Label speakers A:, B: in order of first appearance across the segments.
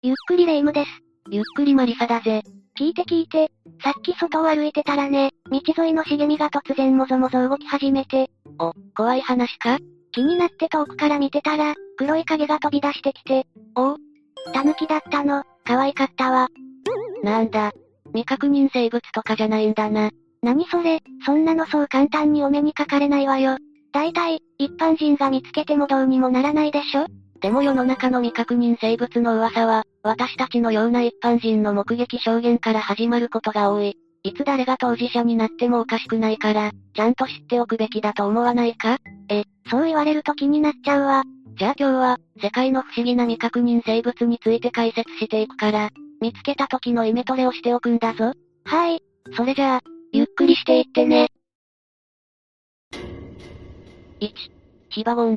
A: ゆっくりレ夢ムです。
B: ゆっくりマリサだぜ。
A: 聞いて聞いて、さっき外を歩いてたらね、道沿いの茂みが突然もぞもぞ動き始めて。
B: お、怖い話か？
A: 気になって遠くから見てたら、黒い影が飛び出してきて。
B: おう
A: 狸だったの、可愛かったわ。
B: なんだ。未確認生物とかじゃないんだな。
A: 何それ、そんなのそう簡単にお目にかかれないわよ。大体、一般人が見つけてもどうにもならないでしょ？
B: でも世の中の未確認生物の噂は、私たちのような一般人の目撃証言から始まることが多い。いつ誰が当事者になってもおかしくないから、ちゃんと知っておくべきだと思わないか
A: え、そう言われると気になっちゃうわ。
B: じゃあ今日は、世界の不思議な未確認生物について解説していくから、見つけた時のイメトレをしておくんだぞ。
A: はい。
B: それじゃあ、ゆっくりしていってね。1、ヒバゴン。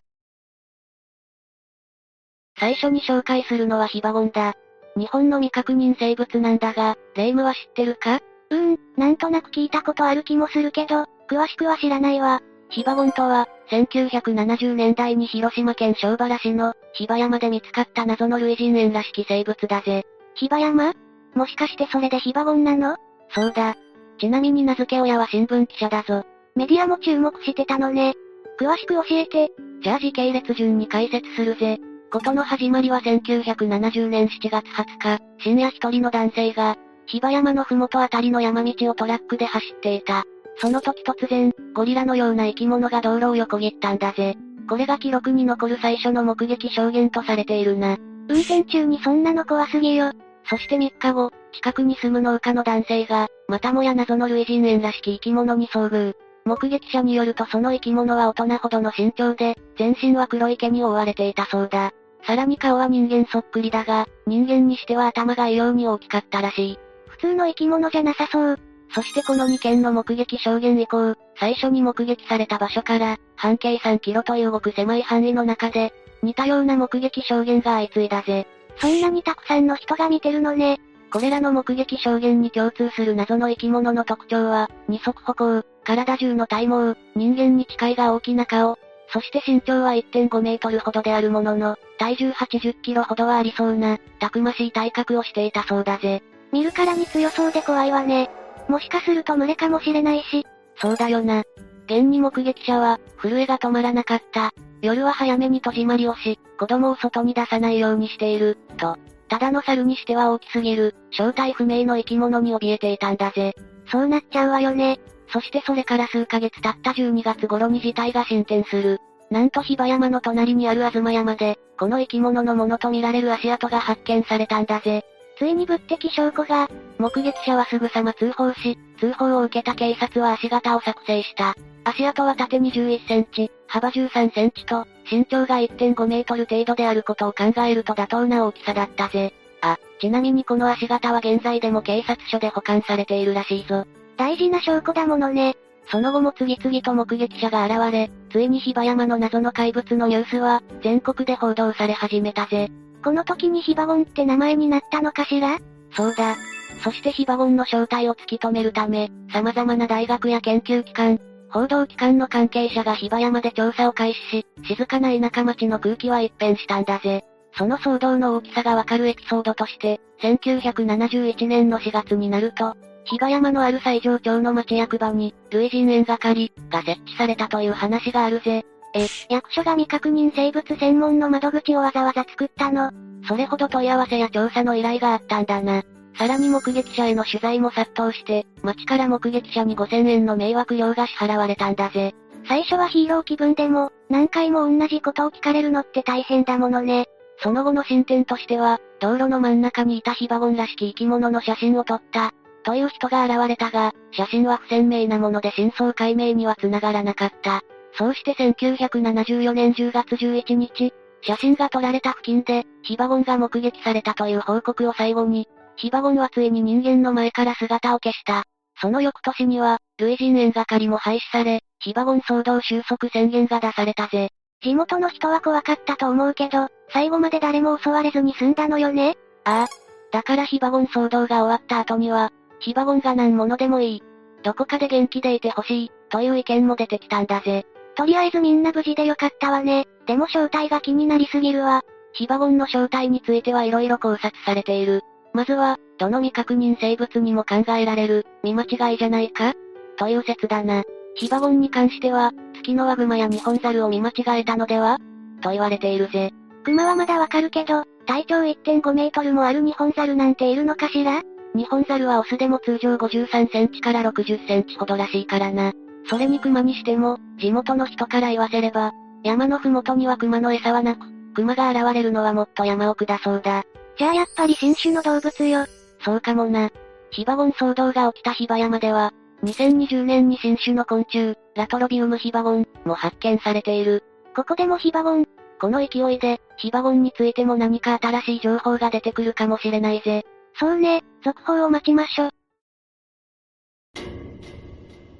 B: 最初に紹介するのはヒバゴンだ。日本の未確認生物なんだが、レイムは知ってるか？
A: うーん、なんとなく聞いたことある気もするけど、詳しくは知らないわ。
B: ヒバゴンとは、1970年代に広島県小原市の、ヒバ山で見つかった謎の類人猿らしき生物だぜ。
A: ヒバ山？もしかしてそれでヒバゴンなの？
B: そうだ。ちなみに名付け親は新聞記者だぞ。
A: メディアも注目してたのね。詳しく教えて。
B: じゃあ時系列順に解説するぜ。ことの始まりは1970年7月20日、深夜一人の男性が、比婆山のふもとあたりの山道をトラックで走っていた。その時突然、ゴリラのような生き物が道路を横切ったんだぜ。これが記録に残る最初の目撃証言とされているな。
A: 運転中にそんなの怖すぎよ。
B: そして3日後、近くに住む農家の男性が、またもや謎の類人猿らしき生き物に遭遇。目撃者によるとその生き物は大人ほどの身長で、全身は黒い毛に覆われていたそうだ。さらに顔は人間そっくりだが、人間にしては頭が異様に大きかったらしい。
A: 普通の生き物じゃなさそう。
B: そしてこの2件の目撃証言以降、最初に目撃された場所から、半径3キロというごく狭い範囲の中で、似たような目撃証言が相次いだぜ。
A: そんなにたくさんの人が見てるのね。
B: これらの目撃証言に共通する謎の生き物の特徴は、二足歩行、体中の体毛、人間に近いが大きな顔、そして身長は1.5メートルほどであるものの、体重80キロほどはありそうな、たくましい体格をしていたそうだぜ。
A: 見るからに強そうで怖いわね。もしかすると群れかもしれないし。
B: そうだよな。現に目撃者は、震えが止まらなかった。夜は早めに戸締まりをし、子供を外に出さないようにしている、と。ただの猿にしては大きすぎる、正体不明の生き物に怯えていたんだぜ。
A: そうなっちゃうわよね。
B: そしてそれから数ヶ月経った12月頃に事態が進展する。なんと比婆山の隣にある東山で、この生き物のものとみられる足跡が発見されたんだぜ。
A: ついに物的証拠が、
B: 目撃者はすぐさま通報し、通報を受けた警察は足形を作成した。足跡は縦21センチ、幅13センチと、身長が1.5メートル程度であることを考えると妥当な大きさだったぜ。あ、ちなみにこの足形は現在でも警察署で保管されているらしいぞ。
A: 大事な証拠だものね。
B: その後も次々と目撃者が現れ、ついに比婆山の謎の怪物のニュースは、全国で報道され始めたぜ。
A: この時にヒバゴンって名前になったのかしら？
B: そうだ。そしてヒバゴンの正体を突き止めるため、様々な大学や研究機関、報道機関の関係者が比婆山で調査を開始し、静かな田舎町の空気は一変したんだぜ。その騒動の大きさがわかるエピソードとして、1971年の4月になると、比嘉山のある西条町の町役場に、類人猿係が設置されたという話があるぜ。
A: え、役所が未確認生物専門の窓口をわざわざ作ったの
B: それほど問い合わせや調査の依頼があったんだな。さらに目撃者への取材も殺到して、町から目撃者に5000円の迷惑料が支払われたんだぜ。
A: 最初はヒーロー気分でも、何回も同じことを聞かれるのって大変だものね。
B: その後の進展としては、道路の真ん中にいたヒバゴンらしき生き物の写真を撮った、という人が現れたが、写真は不鮮明なもので真相解明には繋がらなかった。そうして1974年10月11日、写真が撮られた付近で、ヒバゴンが目撃されたという報告を最後に、ヒバゴンはついに人間の前から姿を消した。その翌年には、類人猿係も廃止され、ヒバゴン騒動収束宣言が出されたぜ。
A: 地元の人は怖かったと思うけど、最後まで誰も襲われずに済んだのよね？
B: ああ。だからヒバゴン騒動が終わった後には、ヒバゴンが何者でもいい。どこかで元気でいてほしい、という意見も出てきたんだぜ。
A: とりあえずみんな無事でよかったわね。でも正体が気になりすぎるわ。
B: ヒバゴンの正体については色々考察されている。まずは、どの未確認生物にも考えられる、見間違いじゃないか？という説だな。ヒバゴンに関しては、月のワグマやニホンザルを見間違えたのでは？と言われているぜ。
A: クマはまだわかるけど、体長1.5メートルもあるニホンザルなんているのかしら？
B: ニホンザルはオスでも通常53センチから60センチほどらしいからな。それにクマにしても、地元の人から言わせれば、山のふもとにはクマの餌はなく、クマが現れるのはもっと山奥だそうだ。
A: じゃあやっぱり新種の動物よ。
B: そうかもな。ヒバゴン騒動が起きたヒバ山では、2020年に新種の昆虫、ラトロビウムヒバゴン、も発見されている。
A: ここでもヒバゴン。
B: この勢いで、ヒバゴンについても何か新しい情報が出てくるかもしれないぜ。
A: そうね、続報を待ちましょ。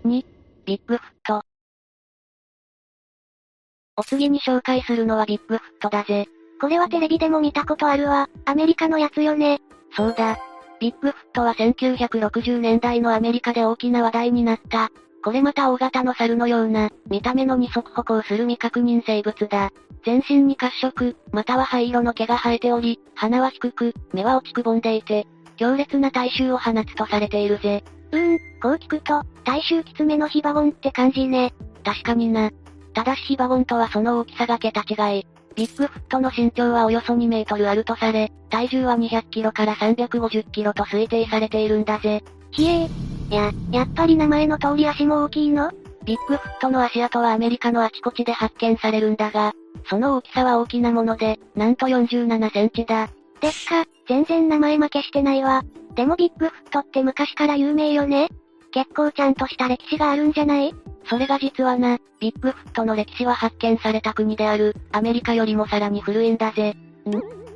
B: 2、ビッグフット。お次に紹介するのはビッグフットだぜ。
A: これはテレビでも見たことあるわ。アメリカのやつよね。
B: そうだ。ビッグフットは1960年代のアメリカで大きな話題になった。これまた大型の猿のような、見た目の二足歩行する未確認生物だ。全身に褐色、または灰色の毛が生えており、鼻は低く、目は落ちくぼんでいて、強烈な体臭を放つとされているぜ。
A: うーん、こう聞くと、体臭きつめのヒバゴンって感じね。
B: 確かにな。ただしヒバゴンとはその大きさが桁違い。ビッグフットの身長はおよそ2メートルあるとされ、体重は200キロから350キロと推定されているんだぜ。
A: ひえー。や、やっぱり名前の通り足も大きいの？
B: ビッグフットの足跡はアメリカのあちこちで発見されるんだが、その大きさは大きなもので、なんと47センチだ。
A: ですか、全然名前負けしてないわ。でもビッグフットって昔から有名よね結構ちゃんとした歴史があるんじゃない？
B: それが実はな、ビッグフットの歴史は発見された国である、アメリカよりもさらに古いんだぜ。
A: ん？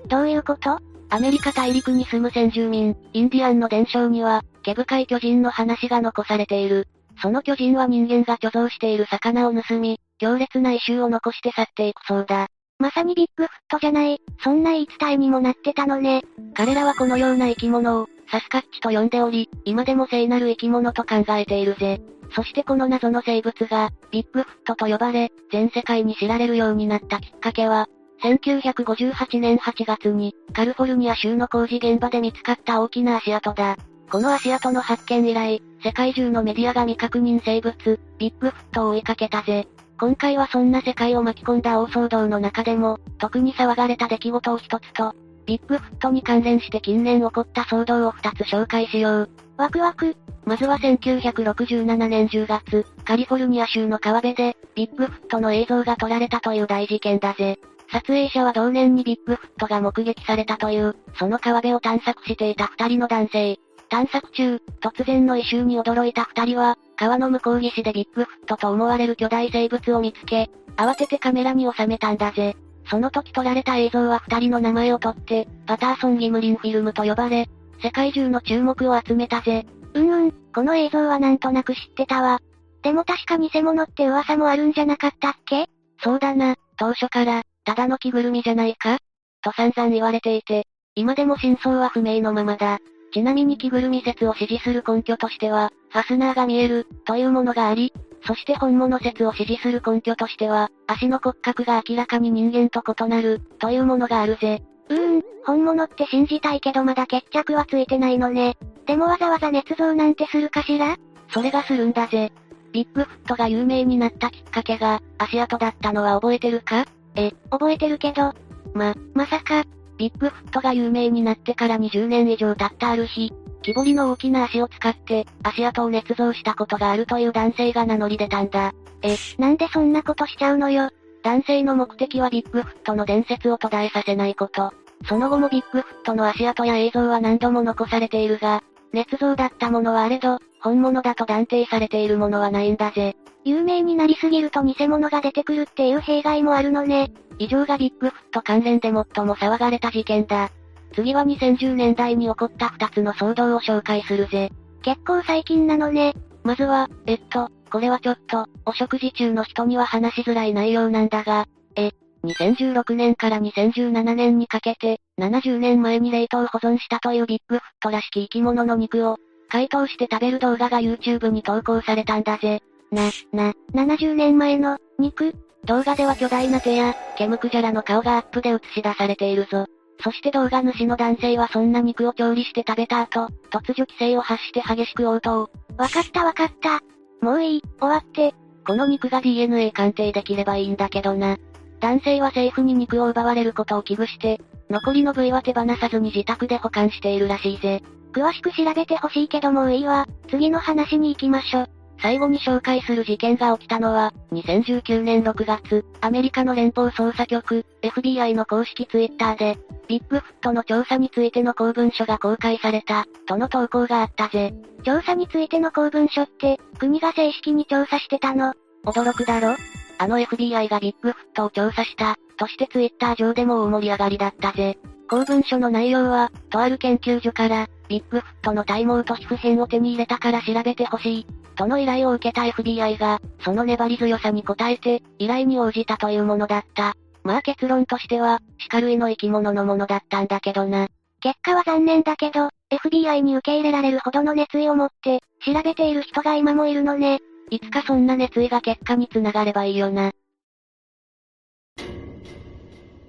A: どういうこと？
B: アメリカ大陸に住む先住民、インディアンの伝承には、毛深い巨人の話が残されている。その巨人は人間が貯蔵している魚を盗み、強烈な異臭を残して去っていくそうだ。
A: まさにビッグフットじゃない、そんな言い伝えにもなってたのね。
B: 彼らはこのような生き物を、サスカッチと呼んでおり、今でも聖なる生き物と考えているぜ。そしてこの謎の生物が、ビッグフットと呼ばれ、全世界に知られるようになったきっかけは、1958年8月に、カリフォルニア州の工事現場で見つかった大きな足跡だ。この足跡の発見以来、世界中のメディアが未確認生物、ビッグフットを追いかけたぜ。今回はそんな世界を巻き込んだ大騒動の中でも、特に騒がれた出来事を一つと、ビッグフットに関連して近年起こった騒動を二つ紹介しよう。
A: ワクワク。
B: まずは1967年10月、カリフォルニア州の川辺で、ビッグフットの映像が撮られたという大事件だぜ。撮影者は同年にビッグフットが目撃されたという、その川辺を探索していた二人の男性。探索中、突然の異臭に驚いた二人は、川の向こう岸でビッグフットと思われる巨大生物を見つけ、慌ててカメラに収めたんだぜ。その時撮られた映像は二人の名前を取って、パターソン・ギムリンフィルムと呼ばれ、世界中の注目を集めたぜ。
A: うんうん、この映像はなんとなく知ってたわ。でも確か偽物って噂もあるんじゃなかったっけ？
B: そうだな、当初から、ただの着ぐるみじゃないか？と散々言われていて、今でも真相は不明のままだ。ちなみに着ぐるみ説を支持する根拠としては、ファスナーが見える、というものがあり、そして本物説を支持する根拠としては、足の骨格が明らかに人間と異なる、というものがあるぜ。
A: うーん、本物って信じたいけどまだ決着はついてないのね。でもわざわざ捏造なんてするかしら？
B: それがするんだぜ。ビッグフットが有名になったきっかけが、足跡だったのは覚えてるか？
A: え、覚えてるけど。
B: ま、
A: まさか、
B: ビッグフットが有名になってから20年以上経ったある日、木彫りの大きな足を使って、足跡を捏造したことがあるという男性が名乗り出たんだ。
A: え、なんでそんなことしちゃうのよ。
B: 男性の目的はビッグフットの伝説を途絶えさせないこと。その後もビッグフットの足跡や映像は何度も残されているが、捏造だったものはあれど、本物だと断定されているものはないんだぜ。
A: 有名になりすぎると偽物が出てくるっていう弊害もあるのね。
B: 以上がビッグフット関連で最も騒がれた事件だ。次は2010年代に起こった2つの騒動を紹介するぜ。
A: 結構最近なのね。
B: まずは、えっと、これはちょっと、お食事中の人には話しづらい内容なんだが、え、2016年から2017年にかけて、70年前に冷凍保存したというビッグフットらしき生き物の肉を、解凍して食べる動画が YouTube に投稿されたんだぜ。
A: な、な、70年前の、肉？
B: 動画では巨大な手や、ケムクジャラの顔がアップで映し出されているぞ。そして動画主の男性はそんな肉を調理して食べた後、突如規制を発して激しく応答。
A: わかったわかった。もういい、終わって。
B: この肉が DNA 鑑定できればいいんだけどな。男性は政府に肉を奪われることを危惧して、残りの部位は手放さずに自宅で保管しているらしいぜ。
A: 詳しく調べてほしいけどもういいわ。次の話に行きましょ。
B: 最後に紹介する事件が起きたのは、2019年6月、アメリカの連邦捜査局、FBI の公式ツイッターで、ビッグフットの調査についての公文書が公開された、との投稿があったぜ。
A: 調査についての公文書って、国が正式に調査してたの？
B: 驚くだろ？あの FBI がビッグフットを調査した、としてツイッター上でも大盛り上がりだったぜ。公文書の内容は、とある研究所から、ビッグフットの体毛と皮膚片を手に入れたから調べてほしい、との依頼を受けた FBI が、その粘り強さに応えて、依頼に応じたというものだった。まあ結論としては、鹿類の生き物のものだったんだけどな。
A: 結果は残念だけど、FBI に受け入れられるほどの熱意を持って、調べている人が今もいるのね。
B: いつかそんな熱意が結果につながればいいよな。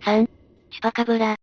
B: 3、チュパカブラ。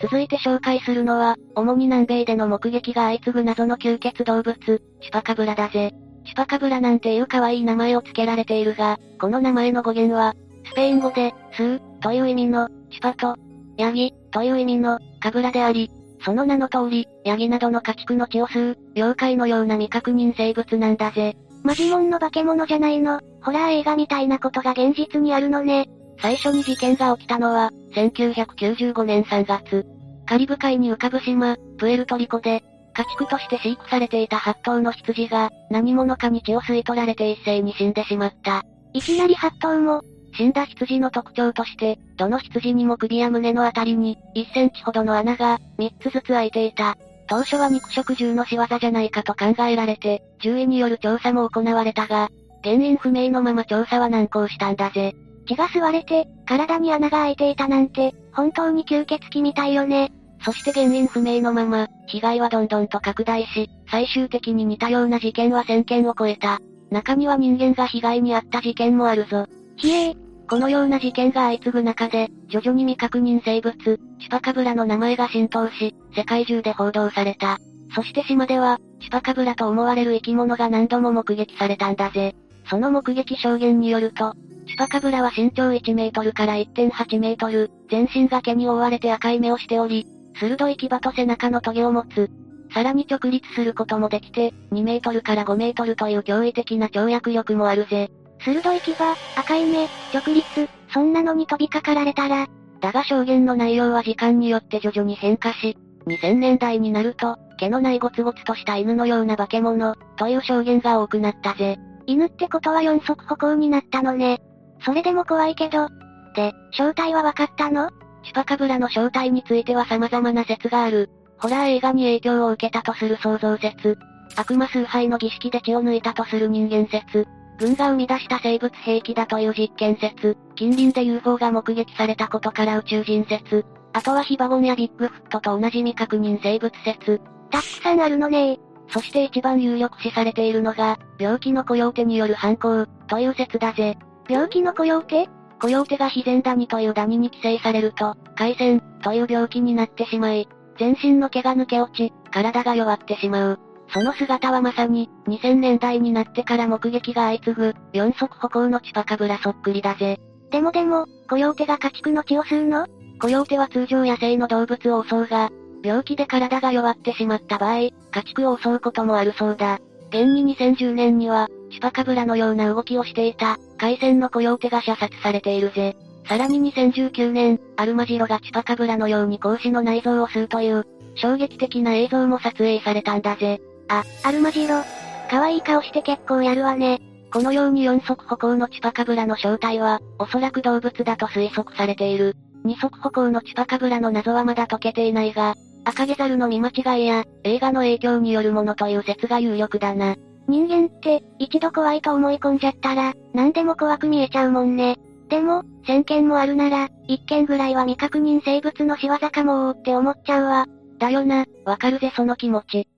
B: 続いて紹介するのは、主に南米での目撃が相次ぐ謎の吸血動物、チュパカブラだぜ。チュパカブラなんていう可愛い名前を付けられているが、この名前の語源は、スペイン語で、スー、という意味の、チュパと、ヤギ、という意味の、カブラであり、その名の通り、ヤギなどの家畜の血を吸う、妖怪のような未確認生物なんだぜ。
A: マジモンの化け物じゃないの、ホラー映画みたいなことが現実にあるのね。
B: 最初に事件が起きたのは、1995年3月。カリブ海に浮かぶ島、プエルトリコで、家畜として飼育されていた8頭の羊が、何者かに血を吸い取られて一斉に死んでしまった。
A: いきなり8頭も、
B: 死んだ羊の特徴として、どの羊にも首や胸のあたりに、1センチほどの穴が、3つずつ開いていた。当初は肉食獣の仕業じゃないかと考えられて、獣医による調査も行われたが、原因不明のまま調査は難航したんだぜ。
A: 血が吸われて、体に穴が開いていたなんて、本当に吸血鬼みたいよね。
B: そして原因不明のまま、被害はどんどんと拡大し、最終的に似たような事件は1000件を超えた。中には人間が被害に遭った事件もあるぞ。
A: ひえー。
B: このような事件が相次ぐ中で、徐々に未確認生物、チュパカブラの名前が浸透し、世界中で報道された。そして島では、チュパカブラと思われる生き物が何度も目撃されたんだぜ。その目撃証言によると、チュパカブラは身長1メートルから1.8メートル、全身が毛に覆われて赤い目をしており、鋭い牙と背中のトゲを持つ。さらに直立することもできて、2メートルから5メートルという驚異的な跳躍力もあるぜ。
A: 鋭い牙、赤い目、直立、そんなのに飛びかかられたら。
B: だが証言の内容は時間によって徐々に変化し、2000年代になると、毛のないゴツゴツとした犬のような化け物、という証言が多くなったぜ。
A: 犬ってことは四足歩行になったのね。それでも怖いけど。で、正体は分かったの？
B: チュパカブラの正体については様々な説がある。ホラー映画に影響を受けたとする創造説。悪魔崇拝の儀式で血を抜いたとする人間説。軍が生み出した生物兵器だという実験説。近隣で UFO が目撃されたことから宇宙人説。あとはヒバゴンやビッグフットと同じ未確認生物説。
A: たくさんあるのね
B: そして一番有力視されているのが、病気のコヨーテによる犯行、という説だぜ。
A: 病気のコヨーテ
B: コヨーテが自然ダニというダニに寄生されると、海鮮、という病気になってしまい、全身の毛が抜け落ち、体が弱ってしまう。その姿はまさに、2000年代になってから目撃が相次ぐ、四足歩行のチパカブラそっくりだぜ。
A: でもでも、コヨーテが家畜の血を吸うの？
B: コヨーテは通常野生の動物を襲うが、病気で体が弱ってしまった場合、家畜を襲うこともあるそうだ。現に2010年には、チュパカブラのような動きをしていた、海鮮のコヨーテが射殺されているぜ。さらに2019年、アルマジロがチュパカブラのように格子の内臓を吸うという、衝撃的な映像も撮影されたんだぜ。
A: あ、アルマジロ。可愛い顔して結構やるわね。
B: このように四足歩行のチュパカブラの正体は、おそらく動物だと推測されている。二足歩行のチュパカブラの謎はまだ解けていないが、赤毛猿の見間違いや、映画の影響によるものという説が有力だな。
A: 人間って、一度怖いと思い込んじゃったら、何でも怖く見えちゃうもんね。でも、1000件もあるなら、1件ぐらいは未確認生物の仕業かもって思っちゃうわ。
B: だよな、わかるぜその気持ち。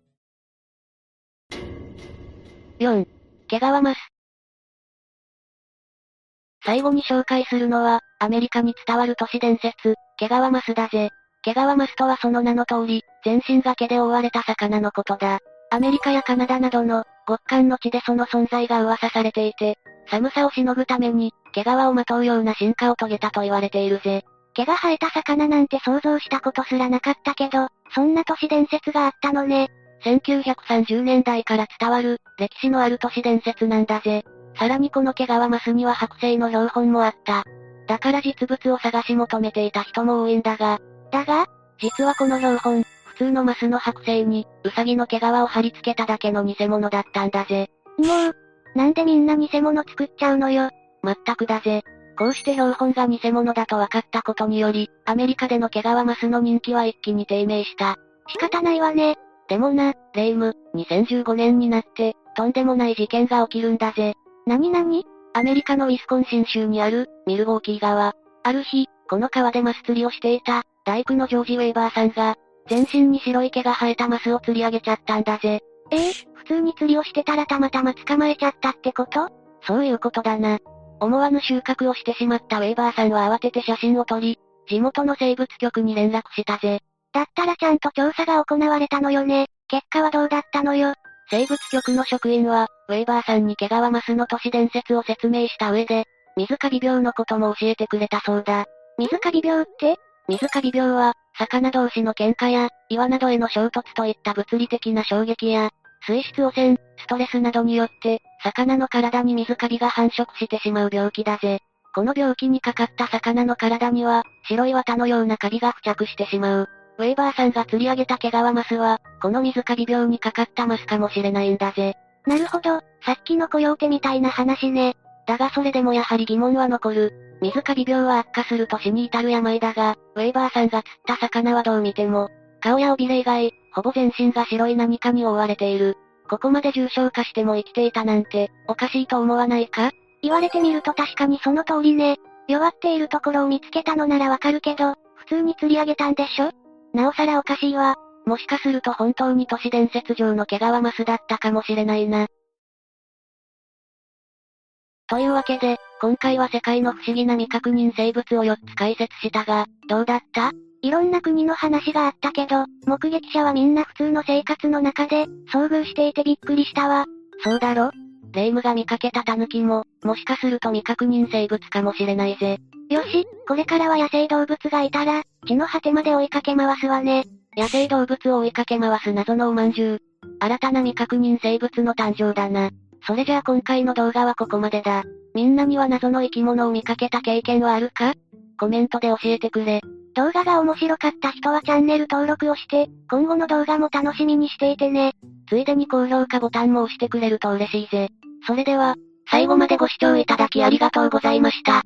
B: 4. 毛皮マス。最後に紹介するのは、アメリカに伝わる都市伝説、毛皮マスだぜ。毛皮マスとはその名の通り、全身が毛で覆われた魚のことだ。アメリカやカナダなどの、極寒の地でその存在が噂されていて、寒さをしのぐために、毛皮をまとうような進化を遂げたと言われているぜ。
A: 毛が生えた魚なんて想像したことすらなかったけど、そんな都市伝説があったのね。
B: 1930年代から伝わる、歴史のある都市伝説なんだぜ。さらにこの毛皮マスには剥製の標本もあった。だから実物を探し求めていた人も多いんだが。
A: だが
B: 実はこの標本、普通のマスの剥製に、ウサギの毛皮を貼り付けただけの偽物だったんだぜ。
A: もう、なんでみんな偽物作っちゃうのよ。
B: まったくだぜ。こうして標本が偽物だと分かったことにより、アメリカでの毛皮マスの人気は一気に低迷した。
A: 仕方ないわね。
B: でもな、レイム、2015年になって、とんでもない事件が起きるんだぜ。
A: なになに
B: アメリカのウィスコンシン州にある、ミルウォーキー川。ある日、この川でマス釣りをしていた、大工のジョージ・ウェイバーさんが、全身に白い毛が生えたマスを釣り上げちゃったんだぜ。
A: ええー、普通に釣りをしてたらたまたま捕まえちゃったってこと？
B: そういうことだな。思わぬ収穫をしてしまったウェイバーさんは慌てて写真を撮り、地元の生物局に連絡したぜ。
A: だったらちゃんと調査が行われたのよね。結果はどうだったのよ？
B: 生物局の職員は、ウェイバーさんに毛皮マスの都市伝説を説明した上で、水カビ病のことも教えてくれたそうだ。
A: 水カビ病って？
B: 水カビ病は、魚同士の喧嘩や、岩などへの衝突といった物理的な衝撃や、水質汚染、ストレスなどによって、魚の体に水カビが繁殖してしまう病気だぜ。この病気にかかった魚の体には、白い綿のようなカビが付着してしまう。ウェイバーさんが釣り上げた毛皮マスは、この水カビ病にかかったマスかもしれないんだぜ。
A: なるほど、さっきのコヨーテみたいな話ね。
B: だがそれでもやはり疑問は残る。水カビ病は悪化すると死に至る病だが、ウェイバーさんが釣った魚はどう見ても、顔や尾びれ以外、ほぼ全身が白い何かに覆われている。ここまで重症化しても生きていたなんて、おかしいと思わないか？
A: 言われてみると確かにその通りね。弱っているところを見つけたのならわかるけど、普通に釣り上げたんでしょ？なおさらおかしいわ。
B: もしかすると本当に都市伝説上の毛皮マスだったかもしれないな。というわけで、今回は世界の不思議な未確認生物を4つ解説したが、どうだった？
A: いろんな国の話があったけど、目撃者はみんな普通の生活の中で、遭遇していてびっくりしたわ。
B: そうだろ？レイムが見かけたタヌキも、もしかすると未確認生物かもしれないぜ。
A: よし、これからは野生動物がいたら、地の果てまで追いかけ回すわね。
B: 野生動物を追いかけ回す謎のおまんじゅう。新たな未確認生物の誕生だな。それじゃあ今回の動画はここまでだ。みんなには謎の生き物を見かけた経験はあるか？コメントで教えてくれ。
A: 動画が面白かった人はチャンネル登録をして、今後の動画も楽しみにしていてね。
B: ついでに高評価ボタンも押してくれると嬉しいぜ。それでは、最後までご視聴いただきありがとうございました。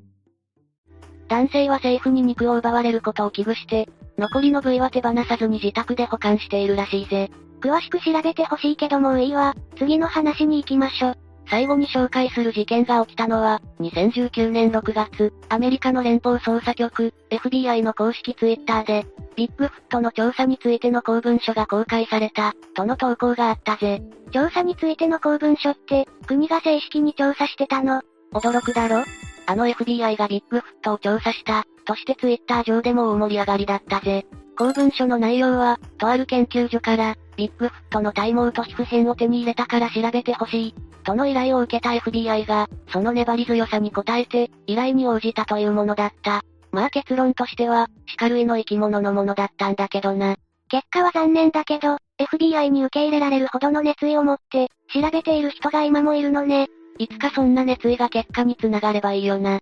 B: 男性は政府に肉を奪われることを危惧して、残りの部位は手放さずに自宅で保管しているらしいぜ。
A: 詳しく調べてほしいけどもういいわ。次の話に行きましょ。
B: 最後に紹介する事件が起きたのは、2019年6月、アメリカの連邦捜査局、FBI の公式ツイッターで、ビッグフットの調査についての公文書が公開された、との投稿があったぜ。
A: 調査についての公文書って、国が正式に調査してたの？
B: 驚くだろ？あの FBI がビッグフットを調査した、としてツイッター上でも大盛り上がりだったぜ。公文書の内容は、とある研究所から、ビッグフットの体毛と皮膚片を手に入れたから調べてほしい、との依頼を受けた FBI が、その粘り強さに応えて、依頼に応じたというものだった。まあ結論としては、鹿類の生き物のものだったんだけどな。
A: 結果は残念だけど、FBI に受け入れられるほどの熱意を持って、調べている人が今もいるのね。
B: いつかそんな熱意が結果につながればいいよな。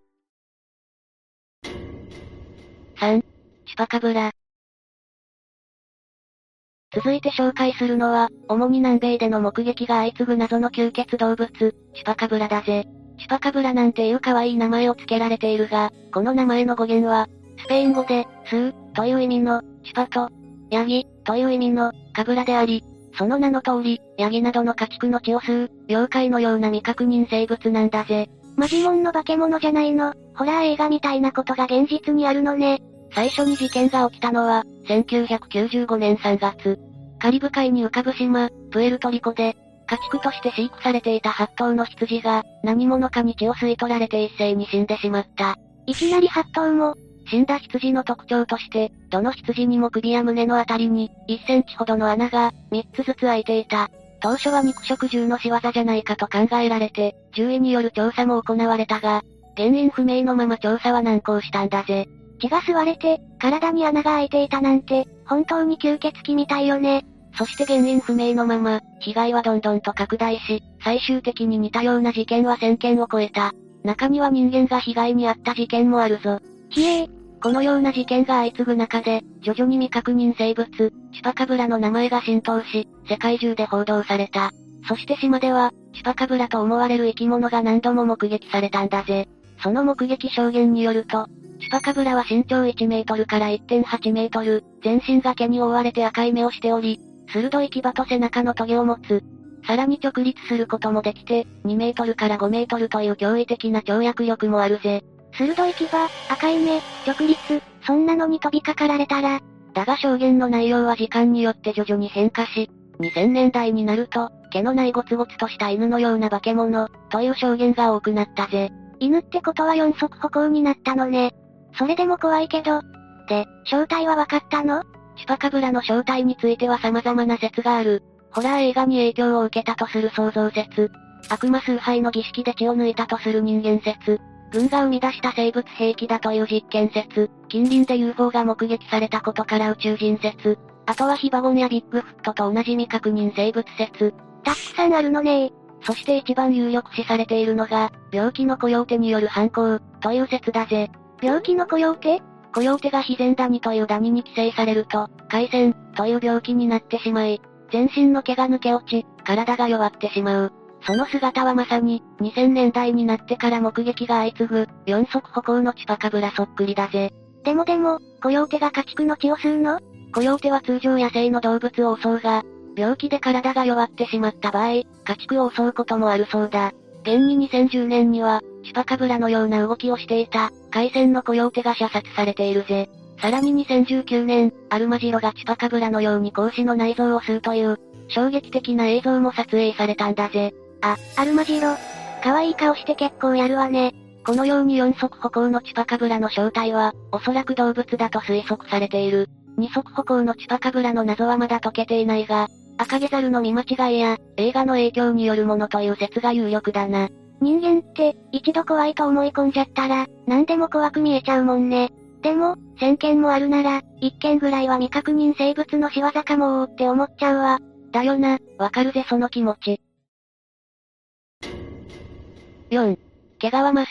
B: 3、チパカブラ。続いて紹介するのは、主に南米での目撃が相次ぐ謎の吸血動物、チパカブラだぜ。チパカブラなんていう可愛い名前を付けられているが、この名前の語源は、スペイン語で、スー、という意味の、チパと、ヤギ、という意味の、カブラであり、その名の通り、ヤギなどの家畜の血を吸う、妖怪のような未確認生物なんだぜ。
A: マジモンの化け物じゃないの、ホラー映画みたいなことが現実にあるのね。
B: 最初に事件が起きたのは、1995年3月。カリブ海に浮かぶ島、プエルトリコで、家畜として飼育されていた8頭の羊が、何者かに血を吸い取られて一斉に死んでしまった。
A: いきなり8頭も、
B: 死んだ羊の特徴として、どの羊にも首や胸のあたりに、1センチほどの穴が、3つずつ開いていた。当初は肉食獣の仕業じゃないかと考えられて、獣医による調査も行われたが、原因不明のまま調査は難航したんだぜ。
A: 血が吸われて、体に穴が開いていたなんて、本当に吸血鬼みたいよね。
B: そして原因不明のまま、被害はどんどんと拡大し、最終的に似たような事件は1000件を超えた。中には人間が被害に遭った事件もあるぞ。
A: ひえー。
B: このような事件が相次ぐ中で、徐々に未確認生物、チュパカブラの名前が浸透し、世界中で報道された。そして島では、チュパカブラと思われる生き物が何度も目撃されたんだぜ。その目撃証言によると、チュパカブラは身長1メートルから1.8メートル、全身が毛に覆われて赤い目をしており、鋭い牙と背中のトゲを持つ。さらに直立することもできて、2メートルから5メートルという驚異的な跳躍力もあるぜ。
A: 鋭い牙、赤い目、直立、そんなのに飛びかかられたら。
B: だが証言の内容は時間によって徐々に変化し、2000年代になると、毛のないゴツゴツとした犬のような化け物、という証言が多くなったぜ。
A: 犬ってことは四足歩行になったのね。それでも怖いけど。で、正体は分かったの？
B: チュパカブラの正体については様々な説がある。ホラー映画に影響を受けたとする創造説。悪魔崇拝の儀式で血を抜いたとする人間説。軍が生み出した生物兵器だという実験説、近隣で UFO が目撃されたことから宇宙人説、あとはヒバゴンやビッグフットと同じ未確認生物説。
A: たくさんあるのね
B: そして一番有力視されているのが、病気のコヨーテによる犯行、という説だぜ。
A: 病気のコヨーテ
B: コヨーテがヒゼンダニというダニに寄生されると、海鮮、という病気になってしまい、全身の毛が抜け落ち、体が弱ってしまう。その姿はまさに、2000年代になってから目撃が相次ぐ、四足歩行のチパカブラそっくりだぜ。
A: でもでも、コヨーテが家畜の血を吸うの？
B: コヨーテは通常野生の動物を襲うが、病気で体が弱ってしまった場合、家畜を襲うこともあるそうだ。現に2010年には、チュパカブラのような動きをしていた、海鮮のコヨーテが射殺されているぜ。さらに2019年、アルマジロがチュパカブラのように格子の内臓を吸うという、衝撃的な映像も撮影されたんだぜ。
A: あ、アルマジロ。可愛い顔して結構やるわね。
B: このように四足歩行のチュパカブラの正体は、おそらく動物だと推測されている。二足歩行のチュパカブラの謎はまだ解けていないが、赤毛猿の見間違いや、映画の影響によるものという説が有力だな。
A: 人間って、一度怖いと思い込んじゃったら、何でも怖く見えちゃうもんね。でも、1000件もあるなら、1件ぐらいは未確認生物の仕業かもーって思っちゃうわ。
B: だよな、わかるぜその気持ち。4. 毛皮マス。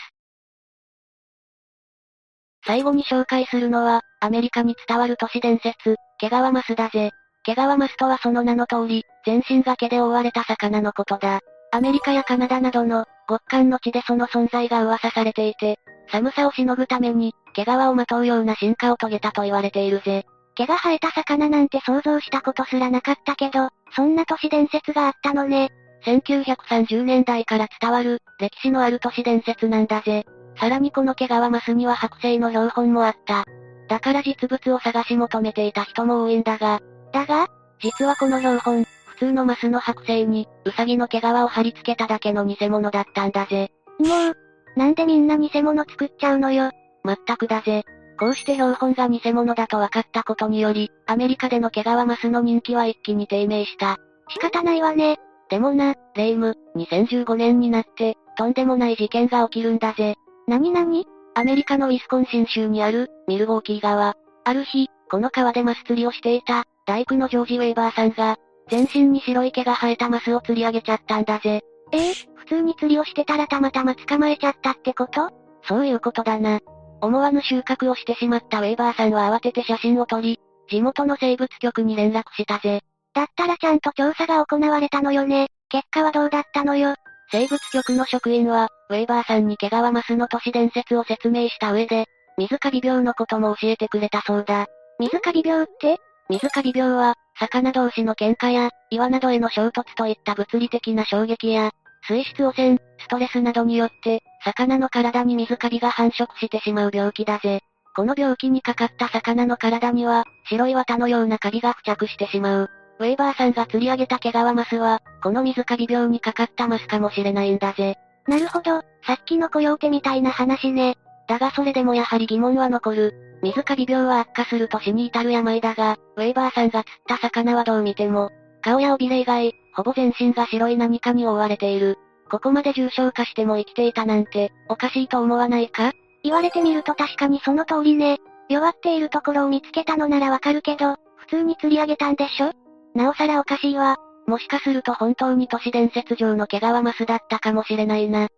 B: 最後に紹介するのは、アメリカに伝わる都市伝説、毛皮マスだぜ。毛皮マスとはその名の通り、全身が毛で覆われた魚のことだ。アメリカやカナダなどの、極寒の地でその存在が噂されていて、寒さをしのぐために、毛皮をまとうような進化を遂げたと言われているぜ。
A: 毛が生えた魚なんて想像したことすらなかったけど、そんな都市伝説があったのね。
B: 1930年代から伝わる、歴史のある都市伝説なんだぜ。さらにこの毛皮マスには剥製の標本もあった。だから実物を探し求めていた人も多いんだが。
A: だが
B: 実はこの標本、普通のマスの剥製に、ウサギの毛皮を貼り付けただけの偽物だったんだぜ。
A: もう、なんでみんな偽物作っちゃうのよ。
B: まったくだぜ。こうして標本が偽物だと分かったことにより、アメリカでの毛皮マスの人気は一気に低迷した。
A: 仕方ないわね。
B: でもな、レイム、2015年になって、とんでもない事件が起きるんだぜ。
A: なになに
B: アメリカのウィスコンシン州にある、ミルウォーキー川。ある日、この川でマス釣りをしていた、大工のジョージ・ウェイバーさんが、全身に白い毛が生えたマスを釣り上げちゃったんだぜ。
A: ええー、普通に釣りをしてたらたまたま捕まえちゃったってこと？
B: そういうことだな。思わぬ収穫をしてしまったウェイバーさんは慌てて写真を撮り、地元の生物局に連絡したぜ。
A: だったらちゃんと調査が行われたのよね。結果はどうだったのよ？
B: 生物局の職員は、ウェイバーさんに毛皮マスの都市伝説を説明した上で、水カビ病のことも教えてくれたそうだ。
A: 水カビ病って？
B: 水カビ病は、魚同士の喧嘩や、岩などへの衝突といった物理的な衝撃や、水質汚染、ストレスなどによって、魚の体に水カビが繁殖してしまう病気だぜ。この病気にかかった魚の体には、白い綿のようなカビが付着してしまう。ウェイバーさんが釣り上げた毛皮マスは、この水カビ病にかかったマスかもしれないんだぜ。
A: なるほど、さっきのコヨーテみたいな話ね。
B: だがそれでもやはり疑問は残る。水カビ病は悪化すると死に至る病だが、ウェイバーさんが釣った魚はどう見ても、顔や尾びれ以外、ほぼ全身が白い何かに覆われている。ここまで重症化しても生きていたなんて、おかしいと思わないか？
A: 言われてみると確かにその通りね。弱っているところを見つけたのならわかるけど、普通に釣り上げたんでしょ？なおさらおかしいわ。
B: もしかすると本当に都市伝説上の毛皮マスだったかもしれないな。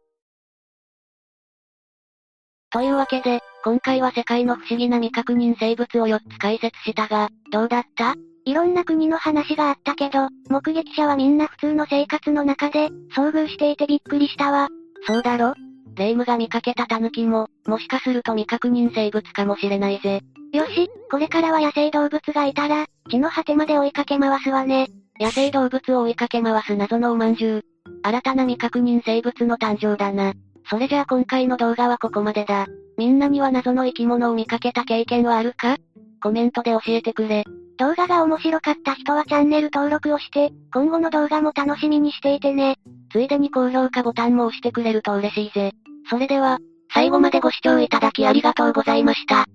B: というわけで、今回は世界の不思議な未確認生物を4つ解説したが、どうだった？
A: いろんな国の話があったけど、目撃者はみんな普通の生活の中で、遭遇していてびっくりしたわ。
B: そうだろ？霊夢が見かけたタヌキも、もしかすると未確認生物かもしれないぜ。
A: よし、これからは野生動物がいたら、地の果てまで追いかけ回すわね。
B: 野生動物を追いかけ回す謎のおまんじゅう。新たな未確認生物の誕生だな。それじゃあ今回の動画はここまでだ。みんなには謎の生き物を見かけた経験はあるか？コメントで教えてくれ。
A: 動画が面白かった人はチャンネル登録をして、今後の動画も楽しみにしていてね。
B: ついでに高評価ボタンも押してくれると嬉しいぜ。それでは、最後までご視聴いただきありがとうございました。